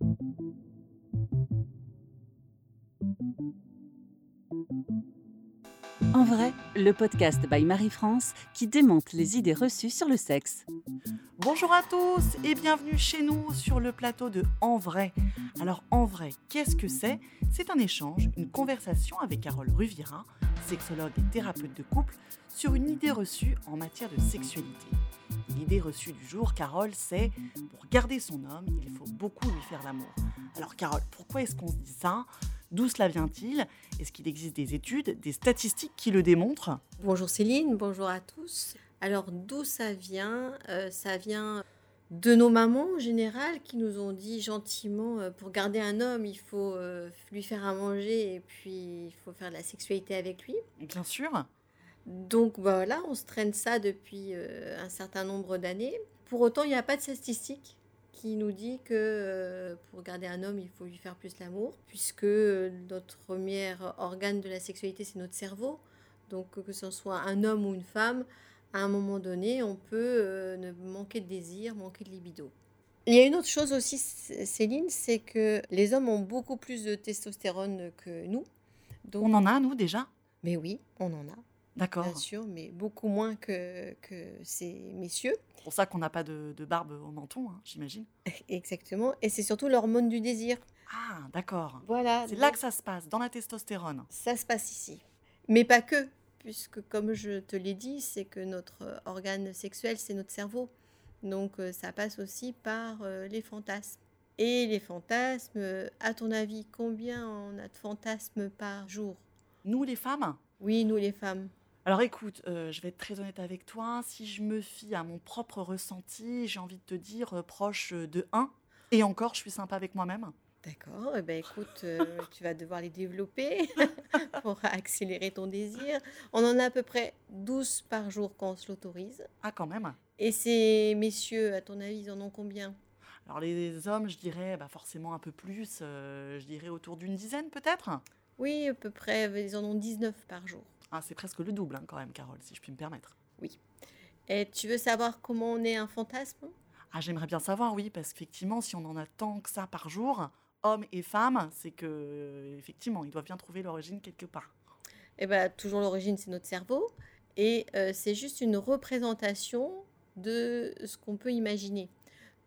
En vrai, le podcast by Marie-France qui démonte les idées reçues sur le sexe. Bonjour à tous et bienvenue chez nous sur le plateau de En vrai. Alors En vrai, qu'est-ce que c'est? C'est un échange, une conversation avec Carole Ruvira, sexologue et thérapeute de couple, sur une idée reçue en matière de sexualité. L'idée reçue du jour, Carole, c'est pour garder son homme, il faut beaucoup lui faire l'amour. Alors Carole, pourquoi est-ce qu'on se dit ça? D'où cela vient-il? Est-ce qu'il existe des études, des statistiques qui le démontrent? Bonjour Céline, bonjour à tous. Alors d'où ça vient? Euh, Ça vient de nos mamans en général qui nous ont dit gentiment euh, pour garder un homme, il faut euh, lui faire à manger et puis il faut faire de la sexualité avec lui. Bien sûr. Donc voilà, on se traîne ça depuis un certain nombre d'années. Pour autant, il n'y a pas de statistiques qui nous dit que euh, pour garder un homme, il faut lui faire plus l'amour, puisque notre premier organe de la sexualité, c'est notre cerveau. Donc que ce soit un homme ou une femme, à un moment donné, on peut euh, manquer de désir, manquer de libido. Il y a une autre chose aussi, Céline, c'est que les hommes ont beaucoup plus de testostérone que nous. Donc... On en a, nous, déjà? Mais oui, on en a. D'accord. Bien sûr, mais beaucoup moins que, que ces messieurs. C'est pour ça qu'on n'a pas de, de, barbe au menton, hein, j'imagine. Exactement. Et c'est surtout l'hormone du désir. Ah, d'accord. Voilà. C'est là que ça se passe, dans la testostérone. Ça se passe ici. Mais pas que, puisque comme je te l'ai dit, c'est que notre organe sexuel, c'est notre cerveau. Donc euh, ça passe aussi par euh, les fantasmes. Et les fantasmes, à ton avis, combien on a de fantasmes par jour? Nous, les femmes? Oui, nous, les femmes. Alors écoute, euh, je vais être très honnête avec toi. Si je me fie à mon propre ressenti, j'ai envie de te dire euh, proche de 1. Et encore, je suis sympa avec moi-même. D'accord. Eh ben, écoute, euh, tu vas devoir les développer pour accélérer ton désir. On en a à peu près 12 par jour quand on se l'autorise. Ah, quand même. Et ces messieurs, à ton avis, ils en ont combien? Alors les hommes, je dirais bah, forcément un peu plus. je dirais autour d'une dizaine peut-être? Oui, à peu près. Ils en ont 19 par jour. Ah, c'est presque le double hein, quand même, Carole, si je puis me permettre. Oui. Et tu veux savoir comment on est un fantasme? Ah, j'aimerais bien savoir, oui, parce qu'effectivement, si on en a tant que ça par jour, hommes et femmes, c'est que effectivement, ils doivent bien trouver l'origine quelque part. Eh bien, toujours l'origine, c'est notre cerveau, et euh, c'est juste une représentation de ce qu'on peut imaginer.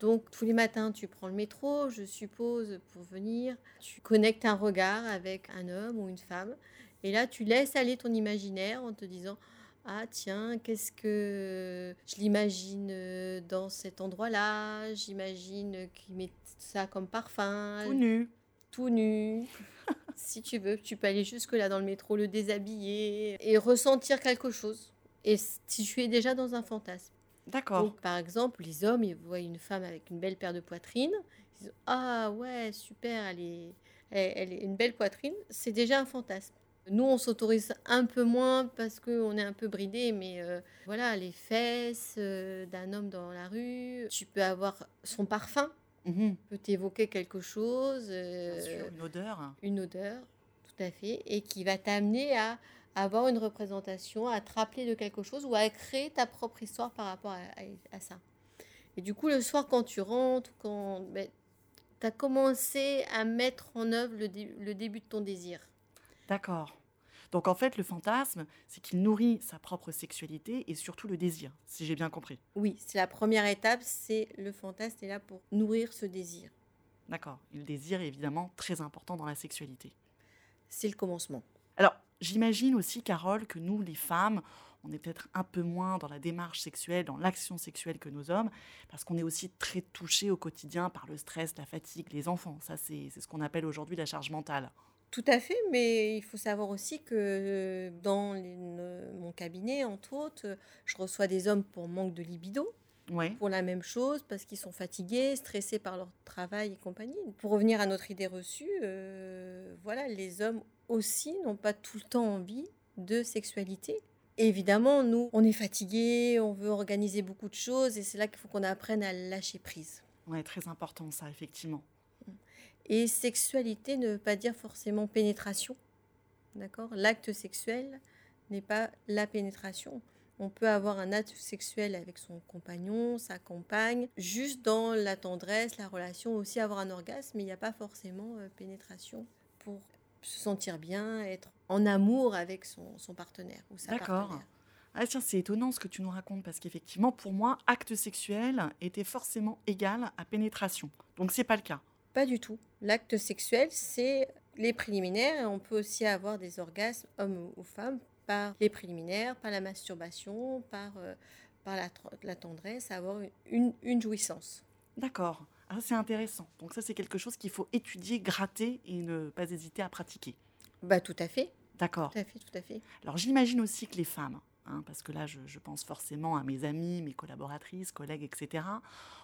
Donc tous les matins, tu prends le métro, je suppose, pour venir. Tu connectes un regard avec un homme ou une femme. Et là, tu laisses aller ton imaginaire en te disant Ah, tiens, qu'est-ce que je l'imagine euh, dans cet endroit-là? J'imagine qu'il met ça comme parfum. Tout nu. Tout nu. si tu veux, tu peux aller jusque-là dans le métro, le déshabiller et ressentir quelque chose. Et si tu es déjà dans un fantasme. D'accord. Par exemple, les hommes, ils voient une femme avec une belle paire de poitrine. Ils disent Ah ouais, super, elle est, elle est une belle poitrine. C'est déjà un fantasme. Nous, on s'autorise un peu moins parce qu'on est un peu bridé, mais euh, voilà, les fesses euh, d'un homme dans la rue, tu peux avoir son parfum, mmh. peut t'évoquer quelque chose. Euh, sûr, une odeur. Une odeur, tout à fait, et qui va t'amener à avoir une représentation, à te rappeler de quelque chose ou à créer ta propre histoire par rapport à, à, ça. Et du coup, le soir, quand tu rentres, quand ben, tu as commencé à mettre en œuvre le, le début de ton désir. D'accord. Donc en fait, le fantasme, c'est qu'il nourrit sa propre sexualité et surtout le désir, si j'ai bien compris. Oui, c'est la première étape, c'est le fantasme est là pour nourrir ce désir. D'accord. Et le désir est évidemment très important dans la sexualité. C'est le commencement. Alors, j'imagine aussi, Carole, que nous, les femmes, on est peut-être un peu moins dans la démarche sexuelle, dans l'action sexuelle que nos hommes, parce qu'on est aussi très touché au quotidien par le stress, la fatigue, les enfants. Ça, c'est ce qu'on appelle aujourd'hui la charge mentale. Tout à fait, mais il faut savoir aussi que dans mon cabinet, entre autres, je reçois des hommes pour manque de libido. Pour la même chose, parce qu'ils sont fatigués, stressés par leur travail et compagnie. Pour revenir à notre idée reçue, euh, voilà, les hommes aussi n'ont pas tout le temps envie de sexualité. évidemment, nous, on est fatigués, on veut organiser beaucoup de choses, et c'est là qu'il faut qu'on apprenne à lâcher prise. Ouais, très important ça, effectivement. Et sexualité ne veut pas dire forcément pénétration. D'accord? L'acte sexuel n'est pas la pénétration. On peut avoir un acte sexuel avec son compagnon, sa compagne, juste dans la tendresse, la relation, aussi avoir un orgasme, mais il n'y a pas forcément euh, pénétration pour se sentir bien, être en amour avec son, son partenaire ou sa D'accord. Ah tiens, c'est étonnant ce que tu nous racontes parce qu'effectivement, pour moi, acte sexuel était forcément égal à pénétration. Donc c'est pas le cas. Pas du tout. L'acte sexuel, c'est les préliminaires et on peut aussi avoir des orgasmes, hommes ou femmes, par les préliminaires, par la masturbation, par, euh, par la, tendresse, avoir une, une jouissance. D'accord. Ah, c'est intéressant. Donc ça, c'est quelque chose qu'il faut étudier, gratter et ne pas hésiter à pratiquer. Bah tout à fait, D'accord. tout à fait, tout à fait. Alors j'imagine aussi que les femmes, hein, parce que là je, pense forcément à mes amis, mes collaboratrices, collègues, etc.,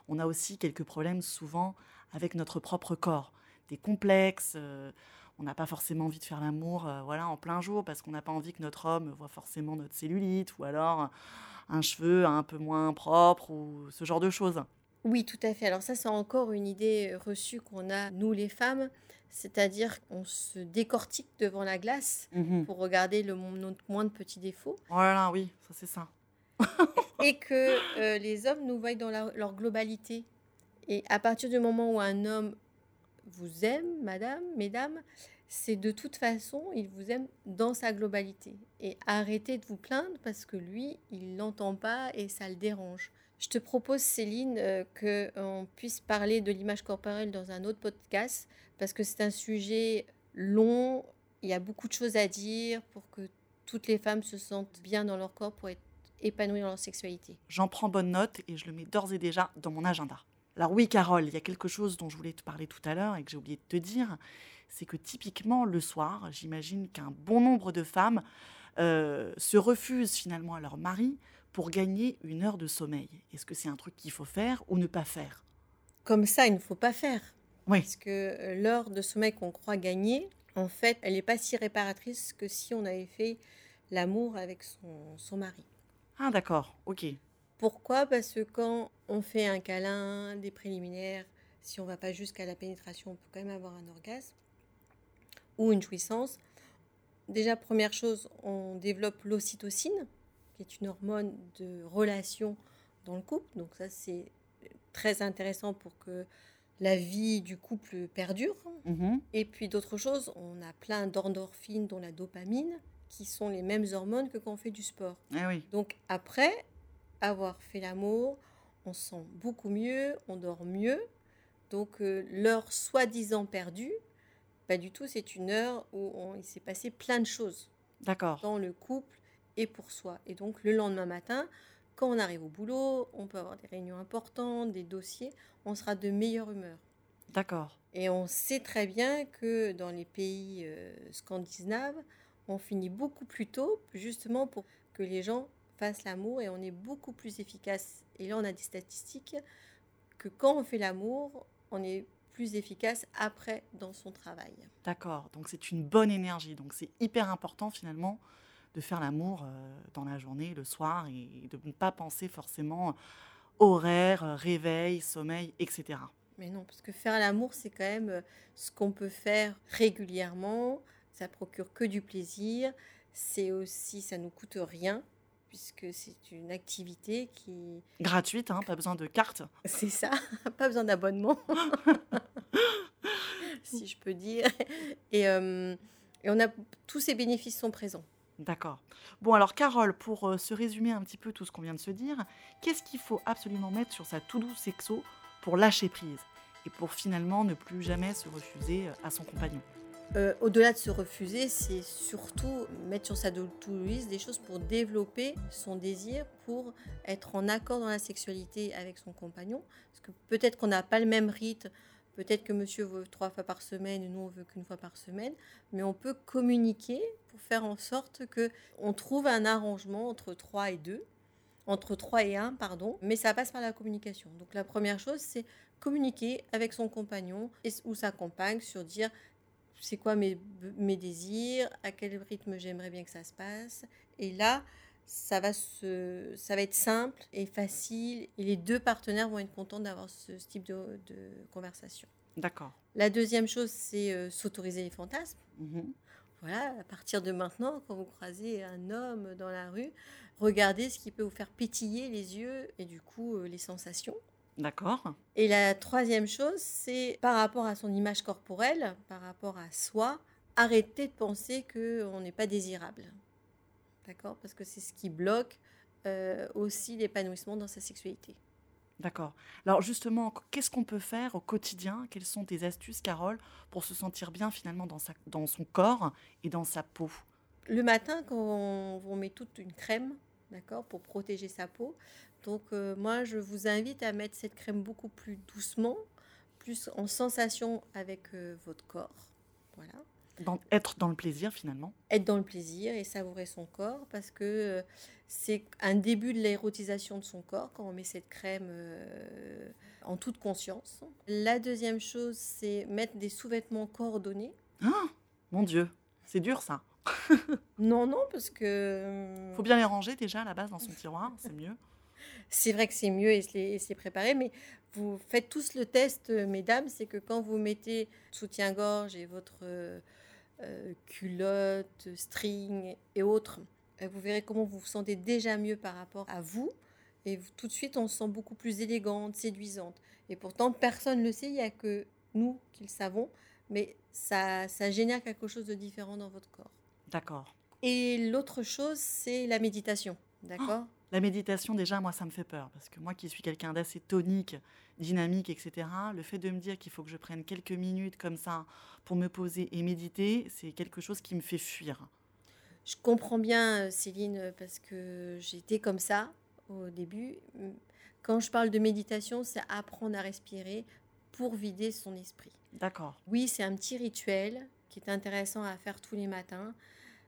on a aussi quelques problèmes souvent avec notre propre corps, des complexes, euh, on n'a pas forcément envie de faire l'amour euh, voilà, en plein jour parce qu'on n'a pas envie que notre homme voit forcément notre cellulite ou alors un cheveu un peu moins propre ou ce genre de choses. Oui, tout à fait. Alors ça, c'est encore une idée reçue qu'on a, nous les femmes, c'est-à-dire qu'on se décortique devant la glace Mhm. pour regarder le, notre moindre petit défaut. Voilà, oui, ça c'est ça. et que euh, les hommes nous voient dans la- leur globalité. Et à partir du moment où un homme vous aime, madame, mesdames, c'est de toute façon, il vous aime dans sa globalité. Et arrêtez de vous plaindre parce que lui, il l'entend pas et ça le dérange. Je te propose, Céline, euh, qu'on puisse parler de l'image corporelle dans un autre podcast parce que c'est un sujet long. Il y a beaucoup de choses à dire pour que toutes les femmes se sentent bien dans leur corps pour être épanouies dans leur sexualité. J'en prends bonne note et je le mets d'ores et déjà dans mon agenda. Alors oui, Carole, il y a quelque chose dont je voulais te parler tout à l'heure et que j'ai oublié de te dire, c'est que typiquement le soir, j'imagine qu'un bon nombre de femmes euh, se refusent finalement à leur mari pour gagner une heure de sommeil. Est-ce que c'est un truc qu'il faut faire ou ne pas faire? Comme ça, il ne faut pas faire. Oui, Parce que euh, l'heure de sommeil qu'on croit gagner, en fait, elle n'est pas si réparatrice que si on avait fait l'amour avec son, son mari. ah d'accord, ok. Pourquoi? Parce que quand on fait un câlin, des préliminaires, si on va pas jusqu'à la pénétration, on peut quand même avoir un orgasme ou une jouissance. Déjà, première chose, on développe l'ocytocine, qui est une hormone de relation dans le couple. Donc ça, c'est très intéressant pour que la vie du couple perdure. Mhm. Et puis d'autres choses, on a plein d'endorphines, dont la dopamine, qui sont les mêmes hormones que quand on fait du sport. Ah oui, Donc après avoir fait l'amour, on se sent beaucoup mieux, on dort mieux. Donc euh, l'heure soi-disant perdue, pas du tout, c'est une heure où on- il s'est passé plein de choses d'accord. dans le couple et pour soi. Et donc le lendemain matin, quand on arrive au boulot, on peut avoir des réunions importantes, des dossiers, on sera de meilleure humeur. D'accord. Et on sait très bien que dans les pays euh, scandinaves, on finit beaucoup plus tôt, justement pour que les gens fassent l'amour et on est beaucoup plus efficace. Et là, on a des statistiques que quand on fait l'amour, on est plus efficace après dans son travail. D'accord, donc c'est une bonne énergie. Donc c'est hyper important finalement de faire l'amour euh, dans la journée, le soir, et de ne pas penser forcément horaire, réveil, sommeil, etc. Mais non, parce que faire l'amour, c'est quand même euh, ce qu'on peut faire régulièrement. Ça procure que du plaisir. C'est aussi, ça nous coûte rien, puisque c'est une activité qui, Gratuite, hein, pas besoin de carte. C'est ça, pas besoin d'abonnement, si je peux dire. Et, euh, et on a tous ces bénéfices sont présents. D'accord. Bon alors Carole, pour euh, se résumer un petit peu tout ce qu'on vient de se dire, qu'est-ce qu'il faut absolument mettre sur sa to-do sexo pour lâcher prise et pour finalement ne plus jamais se refuser euh, à son compagnon? Euh, Au-delà de se refuser, c'est surtout mettre sur sa to-do list des choses pour développer son désir, pour être en accord dans la sexualité avec son compagnon. Parce que peut-être qu'on n'a pas le même rythme, peut-être que monsieur veut trois fois par semaine et nous on veut qu'une fois par semaine, mais on peut communiquer pour faire en sorte que on trouve un arrangement entre 3 et 2, entre 3 et 1, pardon, mais ça passe par la communication. Donc la première chose, c'est communiquer avec son compagnon ou sa compagne sur dire c'est quoi mes, mes désirs, à quel rythme j'aimerais bien que ça se passe. Et là, ça va, se, ça va être simple et facile et les deux partenaires vont être contents d'avoir ce, ce type de, de conversation. D'accord. La deuxième chose, c'est euh, s'autoriser les fantasmes. Mhm. Voilà, à partir de maintenant, quand vous croisez un homme dans la rue, regardez ce qui peut vous faire pétiller les yeux et du coup euh, les sensations. D'accord. Et la troisième chose, c'est par rapport à son image corporelle, par rapport à soi, arrêter de penser qu'on n'est pas désirable. D'accord Parce que c'est ce qui bloque euh, aussi l'épanouissement dans sa sexualité. D'accord. Alors justement, qu'est-ce qu'on peut faire au quotidien? Quelles sont tes astuces, Carole, pour se sentir bien finalement dans, sa, dans son corps et dans sa peau? Le matin, quand on, on met toute une crème, d'accord, pour protéger sa peau, donc euh, moi, je vous invite à mettre cette crème beaucoup plus doucement, plus en sensation avec euh, votre corps. Voilà. Être dans le plaisir finalement. Être dans le plaisir et savourer son corps parce que euh, c'est un début de l'érotisation de son corps quand on met cette crème en toute conscience. La deuxième chose, c'est mettre des sous-vêtements coordonnés. Ah, mon Dieu, c'est dur ça. non, non, parce que... Faut bien les ranger déjà à la base dans son tiroir, c'est mieux. C'est vrai que c'est mieux et c'est préparé, mais vous faites tous le test, euh, mesdames, c'est que quand vous mettez soutien-gorge et votre euh, euh, culotte, string et autres, vous verrez comment vous vous sentez déjà mieux par rapport à vous. Et tout de suite, on se sent beaucoup plus élégante, séduisante. Et pourtant, personne ne le sait, il n'y a que nous qui le savons. Mais ça, ça génère quelque chose de différent dans votre corps. D'accord. Et l'autre chose, c'est la méditation. D'accord? La méditation, déjà, moi, ça me fait peur. Parce que moi qui suis quelqu'un d'assez tonique, dynamique, etc., le fait de me dire qu'il faut que je prenne quelques minutes comme ça pour me poser et méditer, c'est quelque chose qui me fait fuir. Je comprends bien, euh, Céline, parce que j'étais comme ça au début. Quand je parle de méditation, c'est apprendre à respirer pour vider son esprit. D'accord. Oui, c'est un petit rituel qui est intéressant à faire tous les matins.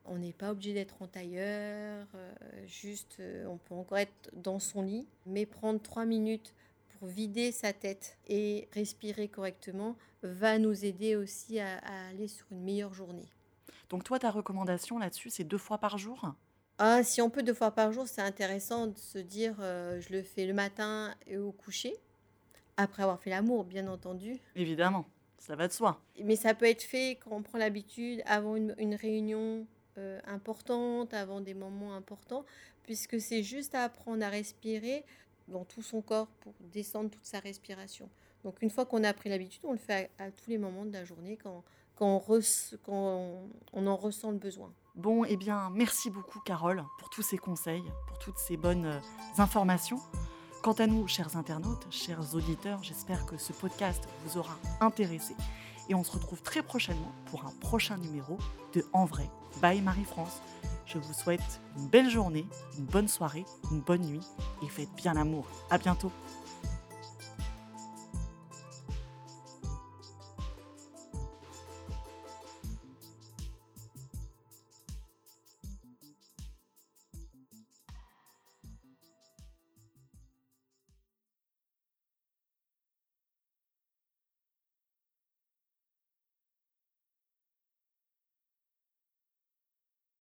On n'est pas obligé d'être en tailleur, euh, juste euh, on peut encore être dans son lit, mais prendre trois minutes pour vider sa tête et respirer correctement va nous aider aussi à, aller sur une meilleure journée. Donc toi, ta recommandation là-dessus, c'est deux fois par jour? Ah, Si on peut deux fois par jour, c'est intéressant de se dire euh, je le fais le matin et au coucher, après avoir fait l'amour, bien entendu. Évidemment, ça va de soi. Mais ça peut être fait quand on prend l'habitude avant une réunion euh, importante, avant des moments importants, puisque c'est juste à apprendre à respirer dans tout son corps pour descendre toute sa respiration. Donc une fois qu'on a pris l'habitude, on le fait à, tous les moments de la journée quand, quand, on, on, en ressent le besoin. Bon, eh bien, merci beaucoup Carole pour tous ces conseils, pour toutes ces bonnes euh, informations. Quant à nous, chers internautes, chers auditeurs, j'espère que ce podcast vous aura intéressé et on se retrouve très prochainement pour un prochain numéro de En vrai, by Marie-France. Je vous souhaite une belle journée, une bonne soirée, une bonne nuit et faites bien l'amour. À bientôt.